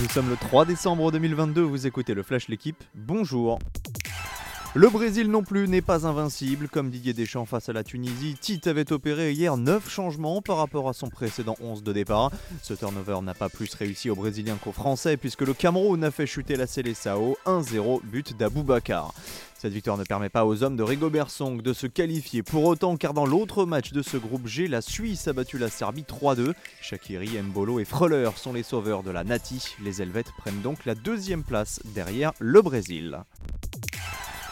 Nous sommes le 3 décembre 2022, vous écoutez le Flash L'équipe, bonjour le Brésil non plus n'est pas invincible. Comme Didier Deschamps face à la Tunisie, Tite avait opéré hier 9 changements par rapport à son précédent 11 de départ. Ce turnover n'a pas plus réussi aux Brésiliens qu'aux Français puisque le Cameroun a fait chuter la Seleção 1-0 but d'Aboubacar. Cette victoire ne permet pas aux hommes de Rigobert Song de se qualifier pour autant car dans l'autre match de ce groupe G, la Suisse a battu la Serbie 3-2. Shakiri, Mbolo et Freuler sont les sauveurs de la Nati. Les Helvètes prennent donc la deuxième place derrière le Brésil.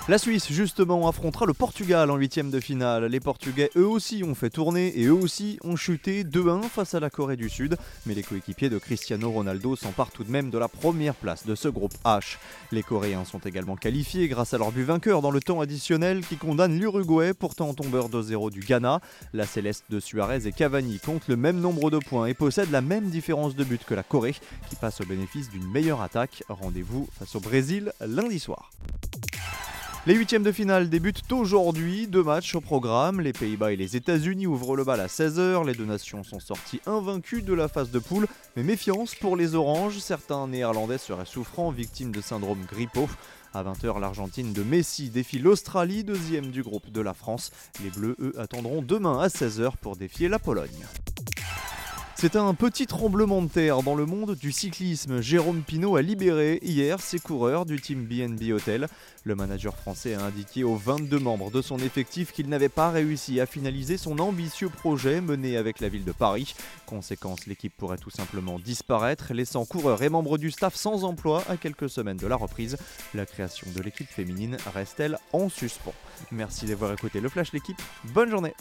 La Suisse, justement, affrontera le Portugal en huitième de finale. Les Portugais, eux aussi, ont fait tourner et eux aussi ont chuté 2-1 face à la Corée du Sud. Mais les coéquipiers de Cristiano Ronaldo s'emparent tout de même de la première place de ce groupe H. Les Coréens sont également qualifiés grâce à leur but vainqueur dans le temps additionnel qui condamne l'Uruguay, pourtant tombeur 2-0 du Ghana. La Céleste de Suarez et Cavani comptent le même nombre de points et possèdent la même différence de but que la Corée, qui passe au bénéfice d'une meilleure attaque. Rendez-vous face au Brésil lundi soir. Les huitièmes de finale débutent aujourd'hui, deux matchs au programme. Les Pays-Bas et les États-Unis ouvrent le bal à 16h. Les deux nations sont sorties invaincues de la phase de poule, mais méfiance pour les Oranges. Certains Néerlandais seraient souffrants, victimes de syndrome grippo. À 20h, l'Argentine de Messi défie l'Australie, deuxième du groupe de la France. Les Bleus, eux, attendront demain à 16h pour défier la Pologne. C'est un petit tremblement de terre dans le monde du cyclisme. Jérôme Pinault a libéré hier ses coureurs du team BNB Hotel. Le manager français a indiqué aux 22 membres de son effectif qu'il n'avait pas réussi à finaliser son ambitieux projet mené avec la ville de Paris. Conséquence, l'équipe pourrait tout simplement disparaître, laissant coureurs et membres du staff sans emploi à quelques semaines de la reprise. La création de l'équipe féminine reste-t-elle en suspens? Merci d'avoir écouté le Flash l'équipe. Bonne journée